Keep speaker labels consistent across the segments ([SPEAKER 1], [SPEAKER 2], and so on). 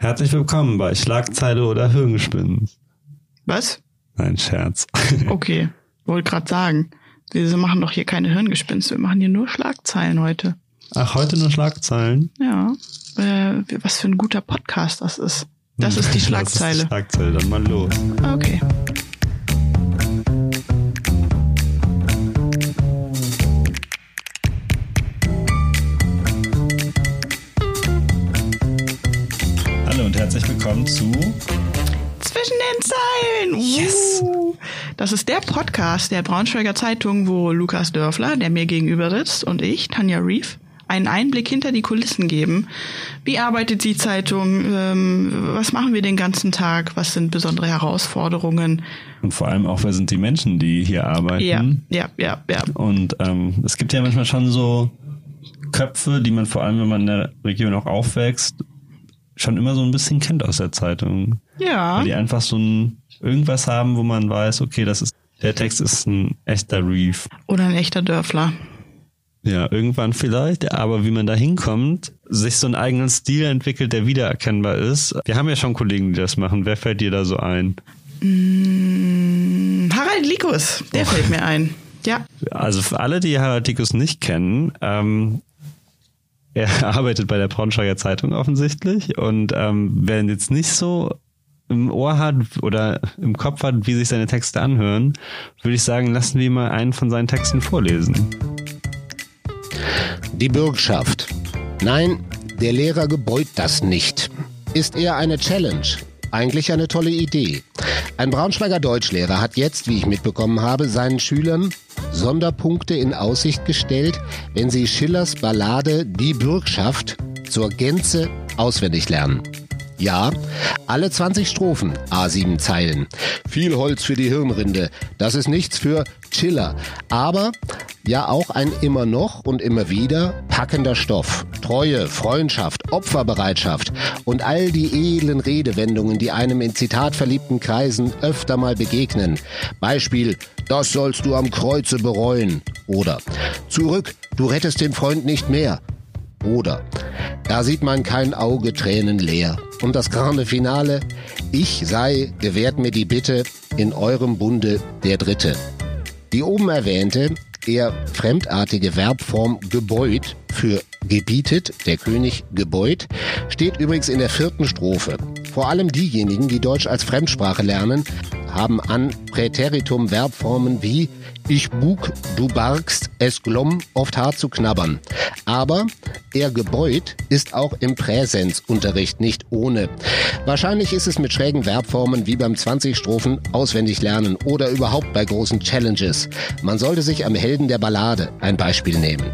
[SPEAKER 1] Herzlich willkommen bei Schlagzeile oder Hirngespinst.
[SPEAKER 2] Was?
[SPEAKER 1] Nein, Scherz.
[SPEAKER 2] Okay, wollte gerade sagen. Wir machen doch hier keine Hirngespinste, wir machen hier nur Schlagzeilen heute.
[SPEAKER 1] Ach, heute nur Schlagzeilen?
[SPEAKER 2] Ja, äh, was für ein guter Podcast das ist. Das ist die Schlagzeile.
[SPEAKER 1] Das ist die Schlagzeile, dann mal los.
[SPEAKER 2] Okay. Zwischen den Zeilen.
[SPEAKER 1] Yes.
[SPEAKER 2] Uh. Das ist der Podcast der Braunschweiger Zeitung, wo Lukas Dörfler, der mir gegenüber sitzt, und ich, Tanja Reef, einen Einblick hinter die Kulissen geben. Wie arbeitet die Zeitung? Ähm, was machen wir den ganzen Tag? Was sind besondere Herausforderungen?
[SPEAKER 1] und vor allem auch, wer sind die Menschen, die hier arbeiten?
[SPEAKER 2] Ja, ja, ja, ja.
[SPEAKER 1] Und ähm, es gibt ja manchmal schon so Köpfe, die man vor allem, wenn man in der Region auch aufwächst, schon immer so ein bisschen kennt aus der Zeitung.
[SPEAKER 2] Ja.
[SPEAKER 1] Weil die einfach so ein irgendwas haben, wo man weiß, okay, das ist der Text ist ein echter Reef.
[SPEAKER 2] Oder ein echter Dörfler.
[SPEAKER 1] Ja, irgendwann vielleicht, aber wie man da hinkommt, sich so einen eigenen Stil entwickelt, der wiedererkennbar ist. Wir haben ja schon Kollegen, die das machen. Wer fällt dir da so ein?
[SPEAKER 2] Hm, Harald Likus, der fällt mir ein. Ja.
[SPEAKER 1] Also für alle, die Harald Dickus nicht kennen, ähm, er arbeitet bei der Braunschweiger Zeitung offensichtlich und ähm, wer jetzt nicht so im Ohr hat oder im Kopf hat, wie sich seine Texte anhören, würde ich sagen, lassen wir mal einen von seinen Texten vorlesen.
[SPEAKER 3] Die Bürgschaft. Nein, der Lehrer gebeut das nicht. Ist eher eine Challenge. Eigentlich eine tolle Idee. Ein Braunschweiger Deutschlehrer hat jetzt, wie ich mitbekommen habe, seinen Schülern Sonderpunkte in Aussicht gestellt, wenn sie Schillers Ballade Die Bürgschaft zur Gänze auswendig lernen. Ja, alle 20 Strophen, A7 Zeilen. Viel Holz für die Hirnrinde. Das ist nichts für Chiller. Aber ja auch ein immer noch und immer wieder packender Stoff. Treue, Freundschaft, Opferbereitschaft und all die edlen Redewendungen, die einem in zitatverliebten Kreisen öfter mal begegnen. Beispiel, das sollst du am Kreuze bereuen. Oder zurück, du rettest den Freund nicht mehr. Oder da sieht man kein Auge Tränen leer. Und das grande Finale, ich sei, gewährt mir die Bitte, in eurem Bunde der Dritte. Die oben erwähnte, eher fremdartige Verbform gebeut für gebietet, der König gebeut, steht übrigens in der vierten Strophe. Vor allem diejenigen, die Deutsch als Fremdsprache lernen, haben an Präteritum Verbformen wie ich bug, du bargst, es glomm oft hart zu knabbern. Aber er gebeut ist auch im Präsenzunterricht nicht ohne. Wahrscheinlich ist es mit schrägen Verbformen wie beim 20 Strophen auswendig lernen oder überhaupt bei großen Challenges. Man sollte sich am Helden der Ballade ein Beispiel nehmen.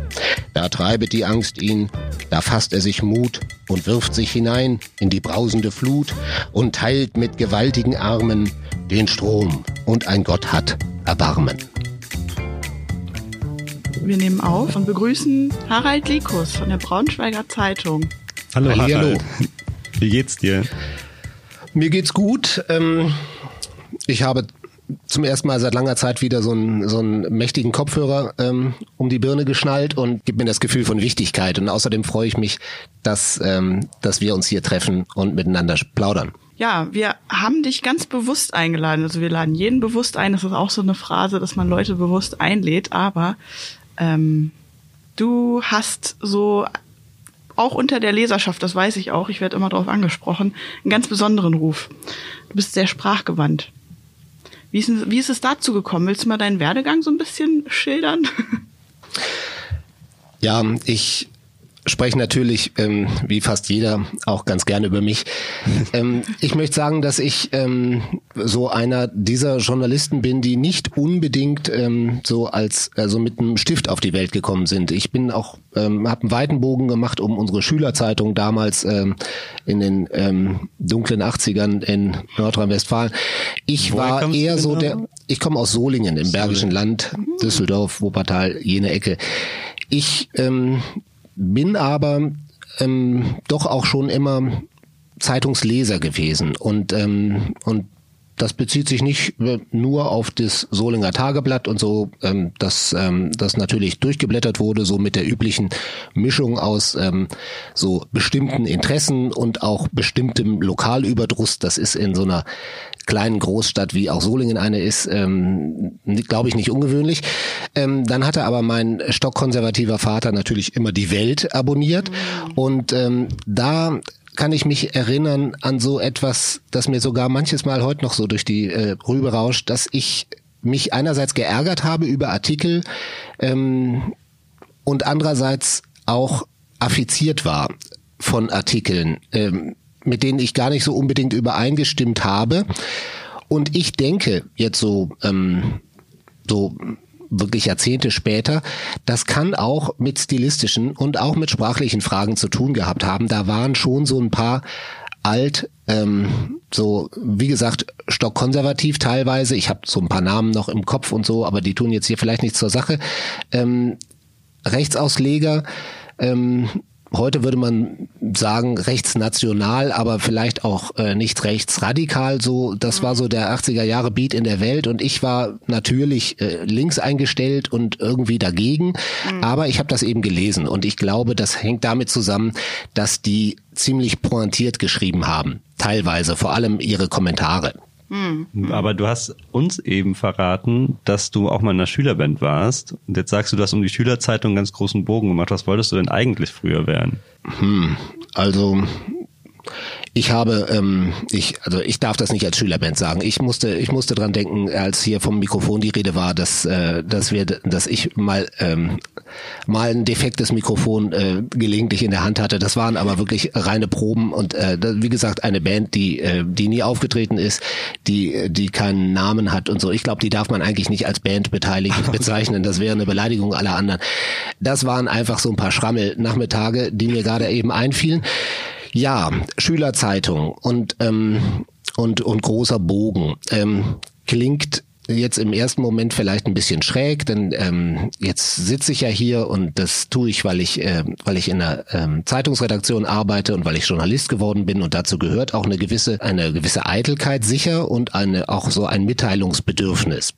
[SPEAKER 3] Da treibet die Angst ihn, da fasst er sich Mut und wirft sich hinein in die brausende Flut und teilt mit gewaltigen Armen den Strom und ein Gott hat Erbarmen.
[SPEAKER 2] Wir nehmen auf und begrüßen Harald Likus von der Braunschweiger Zeitung.
[SPEAKER 1] Hallo
[SPEAKER 3] Hallihallo.
[SPEAKER 1] Harald. Wie geht's dir?
[SPEAKER 3] Mir geht's gut. Ähm, ich habe zum ersten Mal seit langer Zeit wieder so einen, so einen mächtigen Kopfhörer ähm, um die Birne geschnallt und gibt mir das Gefühl von Wichtigkeit. Und außerdem freue ich mich, dass, ähm, dass wir uns hier treffen und miteinander plaudern.
[SPEAKER 2] Ja, wir haben dich ganz bewusst eingeladen. Also wir laden jeden bewusst ein. Das ist auch so eine Phrase, dass man Leute bewusst einlädt. Aber ähm, du hast so auch unter der Leserschaft, das weiß ich auch, ich werde immer darauf angesprochen, einen ganz besonderen Ruf. Du bist sehr sprachgewandt. Wie ist, wie ist es dazu gekommen? Willst du mal deinen Werdegang so ein bisschen schildern?
[SPEAKER 3] Ja, ich spreche natürlich, ähm, wie fast jeder, auch ganz gerne über mich. ähm, ich möchte sagen, dass ich ähm, so einer dieser Journalisten bin, die nicht unbedingt ähm, so als also mit einem Stift auf die Welt gekommen sind. Ich bin auch, ähm, habe einen weiten Bogen gemacht, um unsere Schülerzeitung damals ähm, in den ähm, dunklen 80ern in Nordrhein-Westfalen. Ich
[SPEAKER 1] Woher
[SPEAKER 3] war eher so der, ich komme aus Solingen im Bergischen Land, Düsseldorf, Wuppertal, jene Ecke. Ich ähm, bin aber ähm, doch auch schon immer Zeitungsleser gewesen. Und ähm, und das bezieht sich nicht nur auf das Solinger Tageblatt und so, ähm, dass ähm, das natürlich durchgeblättert wurde, so mit der üblichen Mischung aus ähm, so bestimmten Interessen und auch bestimmtem Lokalüberdruss. Das ist in so einer kleinen Großstadt, wie auch Solingen eine ist, ähm, glaube ich nicht ungewöhnlich. Ähm, dann hatte aber mein stockkonservativer Vater natürlich immer die Welt abonniert mhm. und ähm, da kann ich mich erinnern an so etwas, das mir sogar manches Mal heute noch so durch die äh, Rübe rauscht, dass ich mich einerseits geärgert habe über Artikel ähm, und andererseits auch affiziert war von Artikeln, ähm, mit denen ich gar nicht so unbedingt übereingestimmt habe. Und ich denke jetzt so, ähm, so wirklich Jahrzehnte später, das kann auch mit stilistischen und auch mit sprachlichen Fragen zu tun gehabt haben. Da waren schon so ein paar alt, ähm, so wie gesagt, stockkonservativ teilweise. Ich habe so ein paar Namen noch im Kopf und so, aber die tun jetzt hier vielleicht nichts zur Sache. Ähm, Rechtsausleger, ähm, heute würde man sagen rechtsnational, aber vielleicht auch äh, nicht rechtsradikal. So, das war so der 80er Jahre Beat in der Welt und ich war natürlich äh, links eingestellt und irgendwie dagegen. Mhm. Aber ich habe das eben gelesen und ich glaube, das hängt damit zusammen, dass die ziemlich pointiert geschrieben haben. Teilweise, vor allem ihre Kommentare.
[SPEAKER 1] Hm. Aber du hast uns eben verraten, dass du auch mal in einer Schülerband warst. Und jetzt sagst du, du hast um die Schülerzeitung einen ganz großen Bogen gemacht. Was wolltest du denn eigentlich früher werden?
[SPEAKER 3] Hm, also ich habe, ähm, ich, also ich darf das nicht als Schülerband sagen. Ich musste, ich musste dran denken, als hier vom Mikrofon die Rede war, dass, äh, dass wir, dass ich mal, ähm, mal ein defektes Mikrofon äh, gelegentlich in der Hand hatte. Das waren aber wirklich reine Proben und äh, wie gesagt eine Band, die, äh, die nie aufgetreten ist, die, die keinen Namen hat und so. Ich glaube, die darf man eigentlich nicht als Band beteiligt bezeichnen. Das wäre eine Beleidigung aller anderen. Das waren einfach so ein paar Schrammel-Nachmittage, die mir gerade eben einfielen. Ja, Schülerzeitung und, ähm, und, und großer Bogen. Ähm, klingt jetzt im ersten Moment vielleicht ein bisschen schräg, denn ähm, jetzt sitze ich ja hier und das tue ich, weil ich, äh, weil ich in einer ähm, Zeitungsredaktion arbeite und weil ich Journalist geworden bin und dazu gehört auch eine gewisse, eine gewisse Eitelkeit sicher und eine auch so ein Mitteilungsbedürfnis.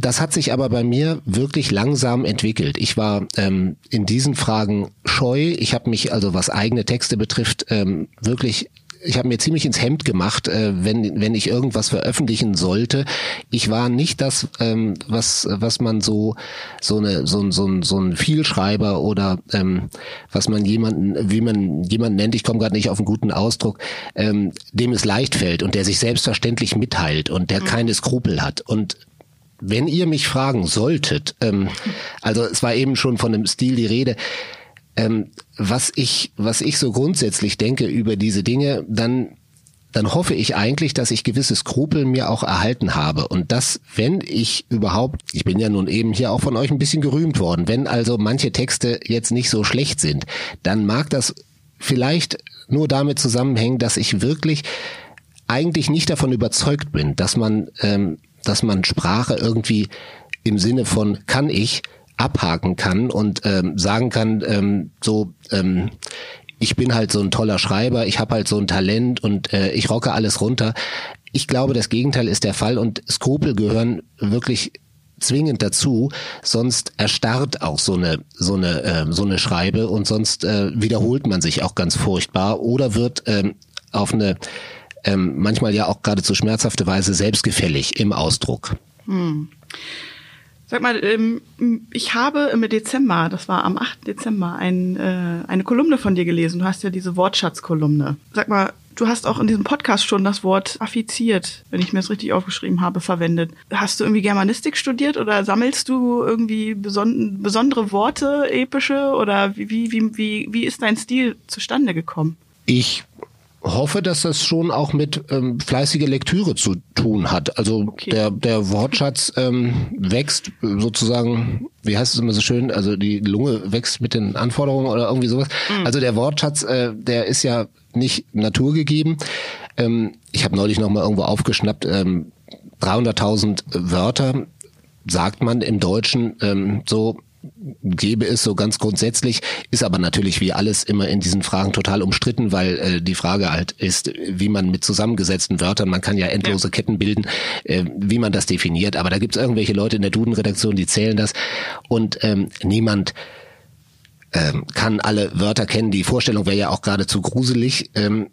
[SPEAKER 3] Das hat sich aber bei mir wirklich langsam entwickelt. Ich war ähm, in diesen Fragen scheu. Ich habe mich also, was eigene Texte betrifft, ähm, wirklich ich habe mir ziemlich ins Hemd gemacht, äh, wenn wenn ich irgendwas veröffentlichen sollte. Ich war nicht das, ähm, was was man so so eine so, so, so ein Vielschreiber oder ähm, was man jemanden wie man jemanden nennt. Ich komme gerade nicht auf einen guten Ausdruck, ähm, dem es leicht fällt und der sich selbstverständlich mitteilt und der mhm. keine Skrupel hat und wenn ihr mich fragen solltet, ähm, also es war eben schon von dem Stil die Rede, ähm, was ich, was ich so grundsätzlich denke über diese Dinge, dann dann hoffe ich eigentlich, dass ich gewisse Skrupel mir auch erhalten habe. Und dass, wenn ich überhaupt, ich bin ja nun eben hier auch von euch ein bisschen gerühmt worden, wenn also manche Texte jetzt nicht so schlecht sind, dann mag das vielleicht nur damit zusammenhängen, dass ich wirklich eigentlich nicht davon überzeugt bin, dass man ähm, dass man Sprache irgendwie im Sinne von kann ich abhaken kann und ähm, sagen kann, ähm, so ähm, ich bin halt so ein toller Schreiber, ich habe halt so ein Talent und äh, ich rocke alles runter. Ich glaube, das Gegenteil ist der Fall und Skrupel gehören wirklich zwingend dazu, sonst erstarrt auch so eine so eine äh, so eine Schreibe und sonst äh, wiederholt man sich auch ganz furchtbar oder wird ähm, auf eine ähm, manchmal ja auch geradezu schmerzhafte Weise selbstgefällig im Ausdruck. Hm.
[SPEAKER 2] Sag mal, ähm, ich habe im Dezember, das war am 8. Dezember, ein, äh, eine Kolumne von dir gelesen. Du hast ja diese Wortschatzkolumne. Sag mal, du hast auch in diesem Podcast schon das Wort affiziert, wenn ich mir das richtig aufgeschrieben habe, verwendet. Hast du irgendwie Germanistik studiert oder sammelst du irgendwie beson besondere Worte, epische oder wie, wie, wie, wie ist dein Stil zustande gekommen?
[SPEAKER 3] Ich hoffe, dass das schon auch mit ähm, fleißiger Lektüre zu tun hat. Also okay. der, der Wortschatz ähm, wächst sozusagen, wie heißt es immer so schön, also die Lunge wächst mit den Anforderungen oder irgendwie sowas. Mhm. Also der Wortschatz, äh, der ist ja nicht naturgegeben. Ähm, ich habe neulich noch mal irgendwo aufgeschnappt, ähm, 300.000 Wörter sagt man im Deutschen ähm, so gäbe es so ganz grundsätzlich, ist aber natürlich wie alles immer in diesen Fragen total umstritten, weil äh, die Frage halt ist, wie man mit zusammengesetzten Wörtern, man kann ja endlose. Ketten bilden, äh, wie man das definiert. Aber da gibt es irgendwelche Leute in der Duden-Redaktion, die zählen das und ähm, niemand ähm, kann alle Wörter kennen. Die Vorstellung wäre ja auch geradezu gruselig. Ähm,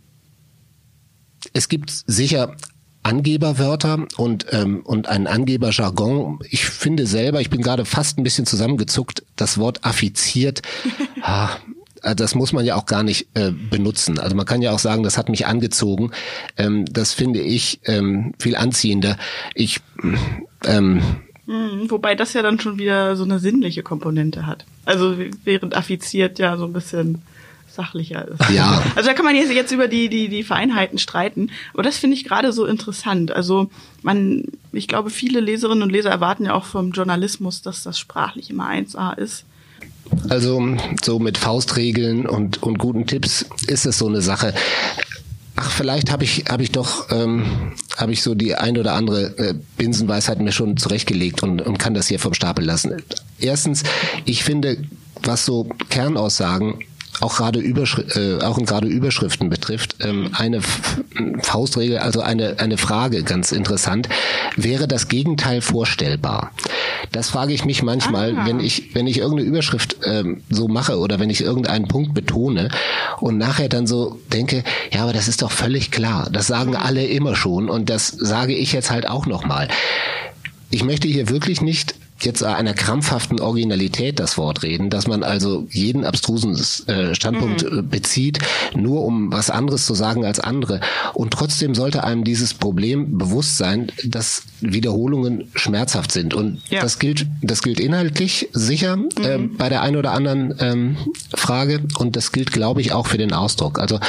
[SPEAKER 3] es gibt sicher Angeberwörter und ähm, und ein Angeberjargon. Ich finde selber, ich bin gerade fast ein bisschen zusammengezuckt. Das Wort affiziert, ah, das muss man ja auch gar nicht äh, benutzen. Also man kann ja auch sagen, das hat mich angezogen. Ähm, das finde ich ähm, viel anziehender. Ich ähm,
[SPEAKER 2] hm, wobei das ja dann schon wieder so eine sinnliche Komponente hat. Also während affiziert ja so ein bisschen sachlicher ist.
[SPEAKER 3] Ja.
[SPEAKER 2] Also da kann man jetzt, jetzt über die, die, die Vereinheiten streiten. Aber das finde ich gerade so interessant. Also man, ich glaube, viele Leserinnen und Leser erwarten ja auch vom Journalismus, dass das sprachlich immer 1A ist.
[SPEAKER 3] Also so mit Faustregeln und, und guten Tipps ist es so eine Sache. Ach, vielleicht habe ich habe ich doch ähm, habe ich so die ein oder andere äh, Binsenweisheit mir schon zurechtgelegt und, und kann das hier vom Stapel lassen. Erstens, ich finde, was so Kernaussagen auch gerade Überschri äh, auch gerade Überschriften betrifft, ähm, eine F Faustregel, also eine eine Frage ganz interessant, wäre das Gegenteil vorstellbar? Das frage ich mich manchmal, ah. wenn ich wenn ich irgendeine Überschrift ähm, so mache oder wenn ich irgendeinen Punkt betone und nachher dann so denke, ja, aber das ist doch völlig klar, das sagen mhm. alle immer schon und das sage ich jetzt halt auch noch mal. Ich möchte hier wirklich nicht jetzt einer krampfhaften Originalität das Wort reden, dass man also jeden abstrusen äh, Standpunkt mhm. Äh, bezieht, nur um was anderes zu sagen als andere. Und trotzdem sollte einem dieses Problem bewusst sein, dass Wiederholungen schmerzhaft sind. Und ja. das gilt, das gilt inhaltlich sicher mhm. äh, bei der einen oder anderen ähm, Frage. Und das gilt, glaube ich, auch für den Ausdruck. Also,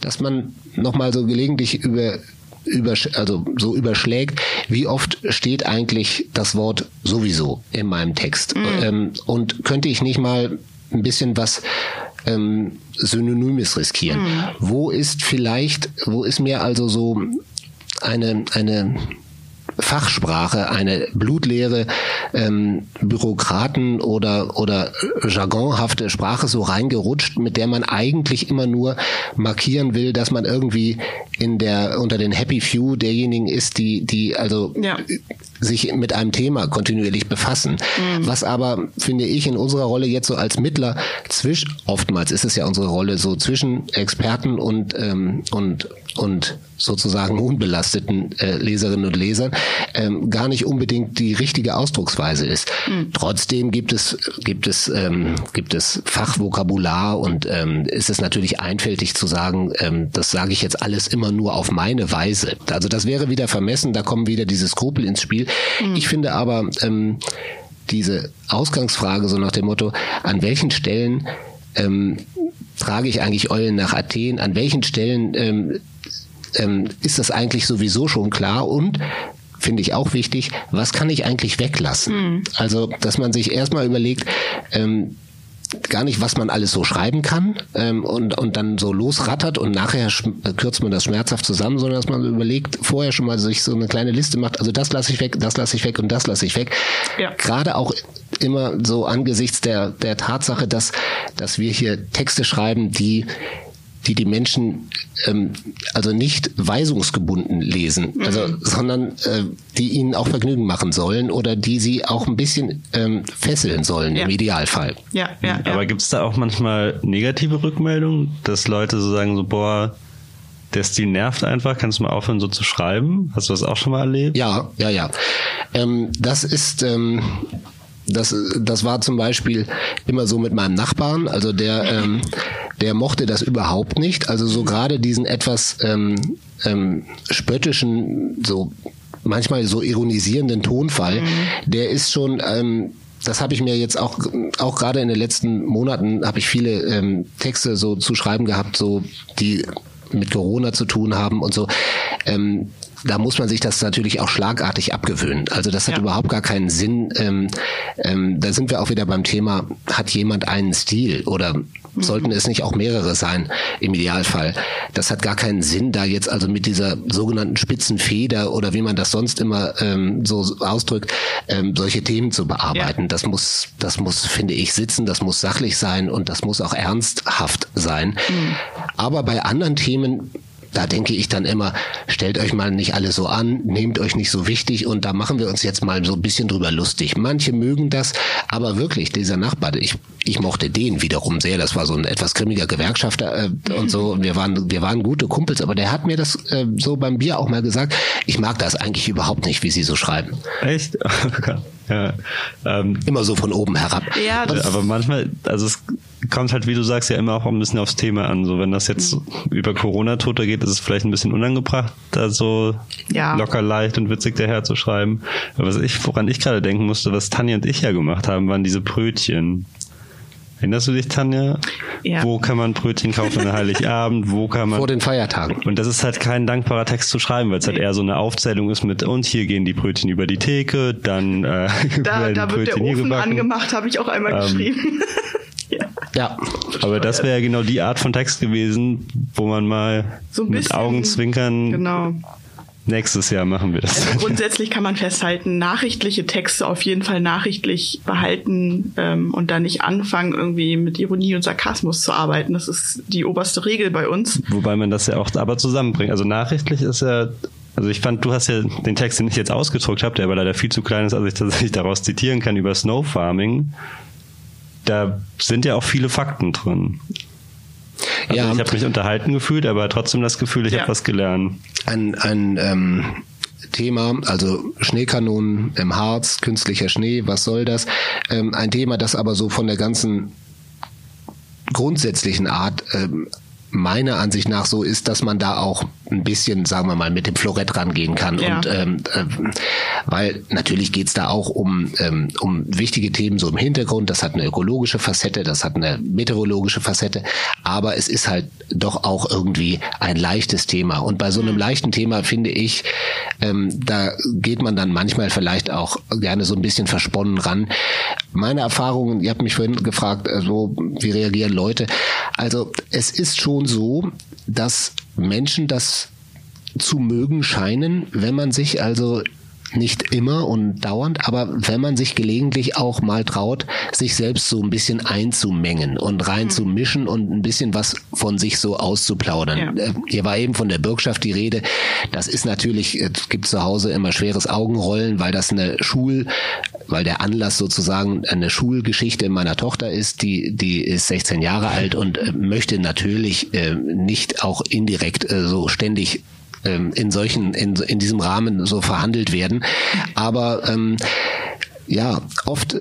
[SPEAKER 3] dass man nochmal so gelegentlich über übersch also so überschlägt, wie oft steht eigentlich das Wort sowieso in meinem Text? Mhm. Ähm, und könnte ich nicht mal ein bisschen was ähm, Synonymes riskieren? Mhm. Wo ist vielleicht, wo ist mir also so eine, eine Fachsprache, eine blutleere ähm, Bürokraten oder oder jargonhafte Sprache so reingerutscht, mit der man eigentlich immer nur markieren will, dass man irgendwie in der unter den Happy Few derjenigen ist, die die also ja. Sich mit einem Thema kontinuierlich befassen. Mhm. Was aber finde ich in unserer Rolle jetzt so als Mittler zwischen oftmals ist es ja unsere Rolle so zwischen Experten und ähm, und und sozusagen unbelasteten äh, Leserinnen und Lesern ähm, gar nicht unbedingt die richtige Ausdrucksweise ist. Mhm. Trotzdem gibt es gibt es ähm, gibt es Fachvokabular und ähm, ist es natürlich einfältig zu sagen, ähm, das sage ich jetzt alles immer nur auf meine Weise. Also das wäre wieder vermessen, da kommen wieder diese Skrupel ins Spiel. Mhm. Ich finde aber ähm, diese Ausgangsfrage so nach dem Motto, an welchen Stellen ähm, trage ich eigentlich Eulen nach Athen, an welchen Stellen ähm, ähm, ist das eigentlich sowieso schon klar und finde ich auch wichtig, was kann ich eigentlich weglassen? Mhm. Also, dass man sich erstmal überlegt, ähm, gar nicht, was man alles so schreiben kann ähm, und, und dann so losrattert und nachher kürzt man das schmerzhaft zusammen, sondern dass man überlegt, vorher schon mal sich so eine kleine Liste macht, also das lasse ich weg, das lasse ich weg und das lasse ich weg. Ja. Gerade auch immer so angesichts der, der Tatsache, dass, dass wir hier Texte schreiben, die die die Menschen ähm, also nicht weisungsgebunden lesen, mhm. also sondern äh, die ihnen auch Vergnügen machen sollen oder die sie auch ein bisschen ähm, fesseln sollen ja. im Idealfall.
[SPEAKER 2] Ja, ja.
[SPEAKER 1] ja. Aber gibt es da auch manchmal negative Rückmeldungen, dass Leute so sagen so boah der Stil nervt einfach. Kannst du mal aufhören, so zu schreiben? Hast du das auch schon mal erlebt?
[SPEAKER 3] Ja, ja, ja. Ähm, das ist, ähm, das, das war zum Beispiel immer so mit meinem Nachbarn. Also der, ähm, der mochte das überhaupt nicht. Also so gerade diesen etwas ähm, ähm, spöttischen, so manchmal so ironisierenden Tonfall, mhm. der ist schon ähm, das habe ich mir jetzt auch auch gerade in den letzten Monaten habe ich viele ähm, Texte so zu schreiben gehabt, so die mit Corona zu tun haben und so. Ähm, da muss man sich das natürlich auch schlagartig abgewöhnen. Also das hat ja. überhaupt gar keinen Sinn. Ähm, ähm, da sind wir auch wieder beim Thema, hat jemand einen Stil oder mhm. sollten es nicht auch mehrere sein im Idealfall? Das hat gar keinen Sinn, da jetzt also mit dieser sogenannten Spitzenfeder oder wie man das sonst immer ähm, so ausdrückt, ähm, solche Themen zu bearbeiten. Ja. Das muss, das muss, finde ich, sitzen, das muss sachlich sein und das muss auch ernsthaft sein. Mhm. Aber bei anderen Themen da denke ich dann immer, stellt euch mal nicht alle so an, nehmt euch nicht so wichtig und da machen wir uns jetzt mal so ein bisschen drüber lustig. Manche mögen das, aber wirklich, dieser Nachbar, ich, ich mochte den wiederum sehr, das war so ein etwas grimmiger Gewerkschafter äh, und so, wir waren, wir waren gute Kumpels, aber der hat mir das äh, so beim Bier auch mal gesagt, ich mag das eigentlich überhaupt nicht, wie sie so schreiben.
[SPEAKER 1] Echt? ja.
[SPEAKER 3] Ähm, Immer so von oben herab.
[SPEAKER 1] Ja, aber manchmal, also es kommt halt, wie du sagst, ja immer auch ein bisschen aufs Thema an. So, wenn das jetzt mhm. über Corona-Tote geht, ist es vielleicht ein bisschen unangebracht, da so ja. locker leicht und witzig daher zu schreiben. Aber was ich, woran ich gerade denken musste, was Tanja und ich ja gemacht haben, waren diese Brötchen. Erinnerst du dich, Tanja? Ja. Wo kann man Brötchen kaufen an Heiligabend? Wo kann man.
[SPEAKER 3] Vor den Feiertagen.
[SPEAKER 1] Und das ist halt kein dankbarer Text zu schreiben, weil es halt eher so eine Aufzählung ist mit, und hier gehen die Brötchen über die Theke, dann, äh,
[SPEAKER 2] da, da wird der Ofen angemacht, habe ich auch einmal ähm, geschrieben.
[SPEAKER 1] Ja. Aber das wäre ja genau die Art von Text gewesen, wo man mal so mit Augenzwinkern genau. Nächstes Jahr machen wir das.
[SPEAKER 2] Also grundsätzlich kann man festhalten, nachrichtliche Texte auf jeden Fall nachrichtlich behalten ähm, und dann nicht anfangen, irgendwie mit Ironie und Sarkasmus zu arbeiten. Das ist die oberste Regel bei uns.
[SPEAKER 1] Wobei man das ja auch aber zusammenbringt. Also nachrichtlich ist ja also ich fand, du hast ja den Text, den ich jetzt ausgedruckt habe, der aber leider viel zu klein ist, als ich tatsächlich daraus zitieren kann über Snow Farming da sind ja auch viele Fakten drin. Also ja, ich habe mich unterhalten gefühlt, aber trotzdem das Gefühl, ich ja. habe was gelernt.
[SPEAKER 3] Ein, ein ähm, Thema, also Schneekanonen im Harz, künstlicher Schnee, was soll das? Ähm, ein Thema, das aber so von der ganzen grundsätzlichen Art ähm, meiner Ansicht nach so ist, dass man da auch ein bisschen, sagen wir mal, mit dem Florett rangehen kann. Ja. Und ähm, äh, weil natürlich geht's da auch um, ähm, um wichtige Themen so im Hintergrund. Das hat eine ökologische Facette, das hat eine meteorologische Facette, aber es ist halt doch auch irgendwie ein leichtes Thema. Und bei so einem mhm. leichten Thema finde ich, ähm, da geht man dann manchmal vielleicht auch gerne so ein bisschen versponnen ran. Meine Erfahrungen, ihr habt mich vorhin gefragt, äh, so wie reagieren Leute. Also es ist schon so, dass Menschen das zu mögen scheinen, wenn man sich also nicht immer und dauernd, aber wenn man sich gelegentlich auch mal traut, sich selbst so ein bisschen einzumengen und reinzumischen mhm. und ein bisschen was von sich so auszuplaudern. Ja. Äh, hier war eben von der Bürgschaft die Rede. Das ist natürlich, es gibt zu Hause immer schweres Augenrollen, weil das eine Schul, weil der Anlass sozusagen eine Schulgeschichte meiner Tochter ist, die, die ist 16 Jahre alt und äh, möchte natürlich äh, nicht auch indirekt so ständig ähm, in solchen, in, in diesem Rahmen so verhandelt werden. Aber ähm, ja, oft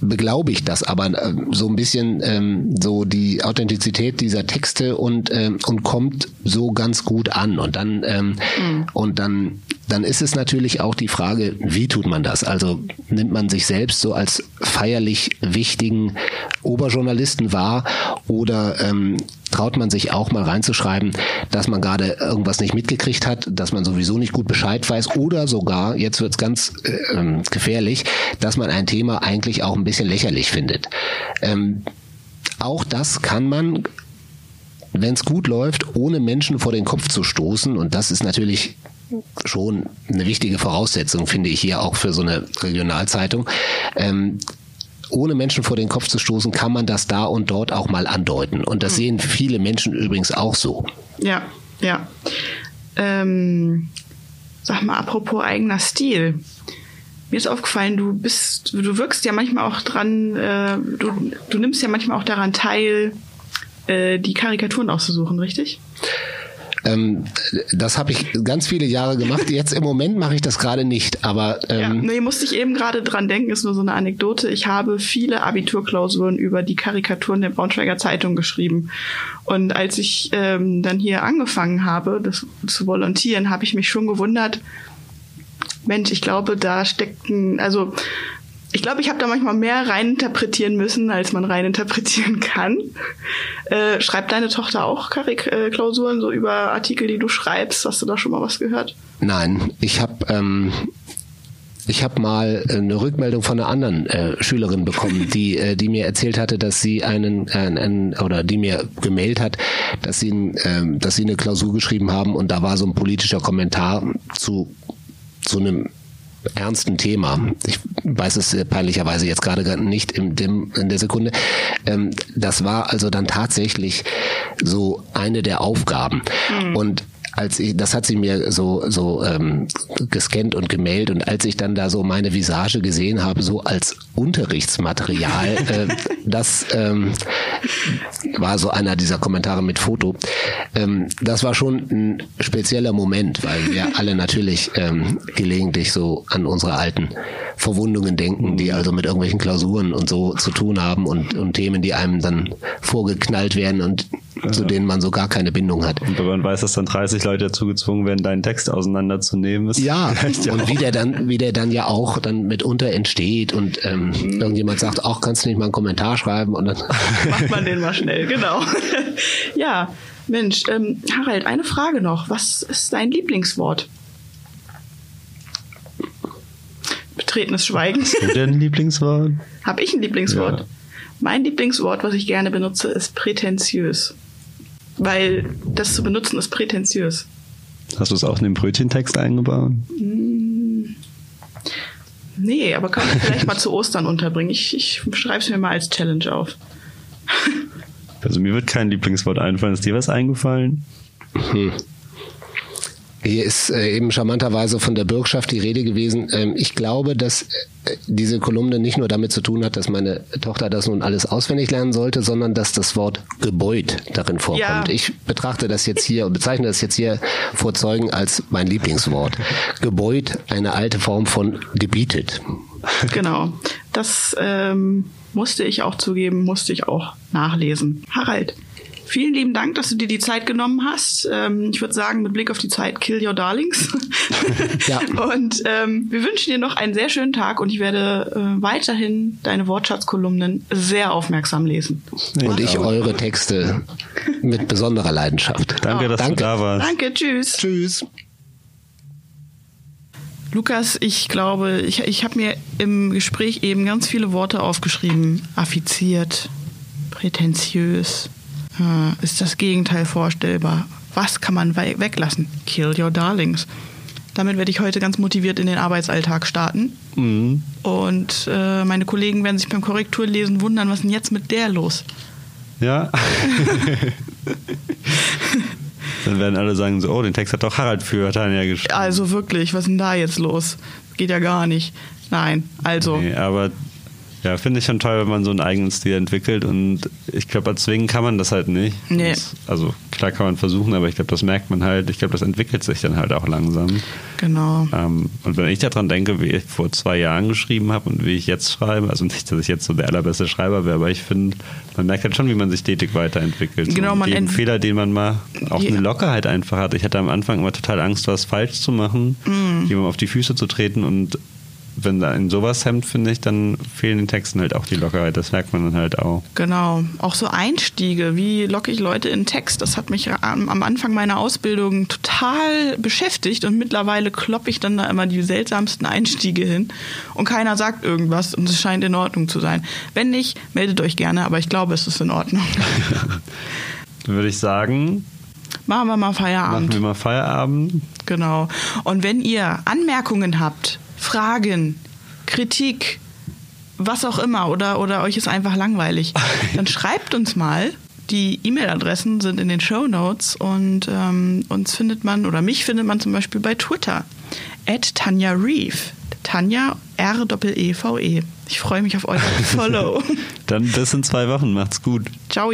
[SPEAKER 3] beglaubigt das aber äh, so ein bisschen ähm, so die Authentizität dieser Texte und ähm, und kommt so ganz gut an und dann ähm, mhm. und dann dann ist es natürlich auch die Frage, wie tut man das? Also nimmt man sich selbst so als feierlich wichtigen Oberjournalisten wahr oder ähm, traut man sich auch mal reinzuschreiben, dass man gerade irgendwas nicht mitgekriegt hat, dass man sowieso nicht gut Bescheid weiß oder sogar, jetzt wird's ganz äh, ähm, gefährlich, dass man ein Thema eigentlich auch ein bisschen lächerlich findet. Ähm, auch das kann man wenn es gut läuft, ohne Menschen vor den Kopf zu stoßen. Und das ist natürlich schon eine wichtige Voraussetzung, finde ich hier auch für so eine Regionalzeitung. Ähm, ohne Menschen vor den Kopf zu stoßen, kann man das da und dort auch mal andeuten. Und das hm. sehen viele Menschen übrigens auch so.
[SPEAKER 2] Ja, ja. Ähm, sag mal, apropos eigener Stil. Mir ist aufgefallen, du bist, du wirkst ja manchmal auch dran, äh, du, du nimmst ja manchmal auch daran teil, äh, die Karikaturen auszusuchen, richtig?
[SPEAKER 3] Ähm, das habe ich ganz viele Jahre gemacht. Jetzt im Moment mache ich das gerade nicht, aber
[SPEAKER 2] ähm, ja, nee, musste ich eben gerade dran denken, ist nur so eine Anekdote. Ich habe viele Abiturklausuren über die Karikaturen der Braunschweiger Zeitung geschrieben. Und als ich ähm, dann hier angefangen habe, das zu volontieren, habe ich mich schon gewundert, Mensch, ich glaube, da steckt ein, also Ich glaube, ich habe da manchmal mehr reininterpretieren müssen, als man reininterpretieren kann. Äh, schreibt deine Tochter auch Klausuren so über Artikel, die du schreibst? Hast du da schon mal was gehört?
[SPEAKER 3] Nein, ich habe ähm, ich habe mal eine Rückmeldung von einer anderen äh, Schülerin bekommen, die, äh, die mir erzählt hatte, dass sie einen, äh, einen oder die mir gemailt hat, dass sie, äh, dass sie eine Klausur geschrieben haben und da war so ein politischer Kommentar zu zu einem ernsten Thema. Ich weiß es peinlicherweise jetzt gerade nicht in, dem, in der Sekunde. Ähm, das war also dann tatsächlich so eine der Aufgaben. Mhm. Und als ich, das hat sie mir so, so ähm, gescannt und gemailt und als ich dann da so meine Visage gesehen habe, so als Unterrichtsmaterial, äh, das ähm, war so einer dieser Kommentare mit Foto. Ähm, das war schon ein spezieller Moment, weil wir alle natürlich ähm, gelegentlich so an unsere alten Verwundungen denken, die also mit irgendwelchen Klausuren und so zu tun haben und, und Themen, die einem dann vorgeknallt werden und ja. zu denen man so gar keine Bindung hat.
[SPEAKER 1] Und wenn man weiß, dass dann 30 Leute dazu gezwungen werden, deinen Text auseinanderzunehmen, ist
[SPEAKER 3] ja, ja und wie der dann, wie der dann ja auch dann mitunter entsteht und ähm, mhm. irgendjemand sagt, auch kannst du nicht mal einen Kommentar schreiben und dann
[SPEAKER 2] macht man den mal schnell, genau. ja, Mensch, ähm, Harald, eine Frage noch. Was ist dein Lieblingswort? Betretenes Schweigen.
[SPEAKER 1] Hast du denn ein Lieblingswort?
[SPEAKER 2] Hab ich ein Lieblingswort? Ja. Mein Lieblingswort, was ich gerne benutze, ist prätentiös. Weil das zu benutzen ist prätentiös.
[SPEAKER 1] Hast du es auch in den Brötchentext eingebaut?
[SPEAKER 2] Mm. Nee, aber kann ich vielleicht mal zu Ostern unterbringen. Ich, ich schreibe es mir mal als Challenge auf.
[SPEAKER 1] Also mir wird kein Lieblingswort einfallen. Ist dir was eingefallen?
[SPEAKER 3] Hier ist äh, eben charmanterweise von der Bürgschaft die Rede gewesen. Ähm, ich glaube, dass äh, diese Kolumne nicht nur damit zu tun hat, dass meine Tochter das nun alles auswendig lernen sollte, sondern dass das Wort Gebäud darin vorkommt. Ja. Ich betrachte das jetzt hier und bezeichne das jetzt hier vor Zeugen als mein Lieblingswort. Gebäud, eine alte Form von gebietet.
[SPEAKER 2] Genau. Das ähm, musste ich auch zugeben, musste ich auch nachlesen. Harald, Vielen lieben Dank, dass du dir die Zeit genommen hast. Ähm, ich würde sagen, mit Blick auf die Zeit, kill your darlings. ja. Und ähm, wir wünschen dir noch einen sehr schönen Tag und ich werde äh, weiterhin deine Wortschatzkolumnen sehr aufmerksam lesen.
[SPEAKER 3] Und ich eure Texte mit besonderer Leidenschaft.
[SPEAKER 1] Danke, dass Danke. du da warst.
[SPEAKER 2] Danke, tschüss.
[SPEAKER 3] Tschüss.
[SPEAKER 2] Lukas, ich glaube, ich, ich habe mir im Gespräch eben ganz viele Worte aufgeschrieben. Affiziert, prätentiös, äh, ist das Gegenteil vorstellbar. Was kann man we weglassen? Kill your darlings. Damit werde ich heute ganz motiviert in den Arbeitsalltag starten. Mhm. Und äh, meine Kollegen werden sich beim Korrekturlesen wundern, was ist denn jetzt mit der los?
[SPEAKER 1] Ja. Dann werden alle sagen so, oh, den Text hat doch Harald für Tanja geschrieben.
[SPEAKER 2] Also wirklich, was ist denn da jetzt los? Geht ja gar nicht. Nein, also.
[SPEAKER 1] Nee, aber ja, finde ich schon toll, wenn man so einen eigenen Stil entwickelt und ich glaube, erzwingen kann man das halt nicht.
[SPEAKER 2] Nee.
[SPEAKER 1] Das, also klar kann man versuchen, aber ich glaube, das merkt man halt. Ich glaube, das entwickelt sich dann halt auch langsam.
[SPEAKER 2] Genau.
[SPEAKER 1] Ähm, und wenn ich daran denke, wie ich vor zwei Jahren geschrieben habe und wie ich jetzt schreibe, also nicht, dass ich jetzt so der allerbeste Schreiber wäre, aber ich finde, man merkt halt schon, wie man sich stetig weiterentwickelt.
[SPEAKER 2] Genau, so, man
[SPEAKER 1] jeden Fehler, den man mal auch ja. eine Lockerheit einfach hat. Ich hatte am Anfang immer total Angst, was falsch zu machen, mm. jemandem auf die Füße zu treten und wenn da in sowas hemmt, finde ich, dann fehlen den Texten halt auch die Lockerheit. Das merkt man dann halt auch.
[SPEAKER 2] Genau. Auch so Einstiege, wie locke ich Leute in Text, das hat mich am Anfang meiner Ausbildung total beschäftigt und mittlerweile kloppe ich dann da immer die seltsamsten Einstiege hin und keiner sagt irgendwas und es scheint in Ordnung zu sein. Wenn nicht, meldet euch gerne, aber ich glaube, es ist in Ordnung.
[SPEAKER 1] dann würde ich sagen,
[SPEAKER 2] Machen wir mal Feierabend.
[SPEAKER 1] Machen wir mal Feierabend.
[SPEAKER 2] Genau. Und wenn ihr Anmerkungen habt, Fragen, Kritik, was auch immer oder, oder euch ist einfach langweilig, dann schreibt uns mal. Die E-Mail-Adressen sind in den Show Notes und ähm, uns findet man oder mich findet man zum Beispiel bei Twitter. At Tanja Reeve. Tanja R-E-V-E. -E. Ich freue mich auf euer Follow.
[SPEAKER 1] Dann bis in zwei Wochen. Macht's gut.
[SPEAKER 2] Ciao.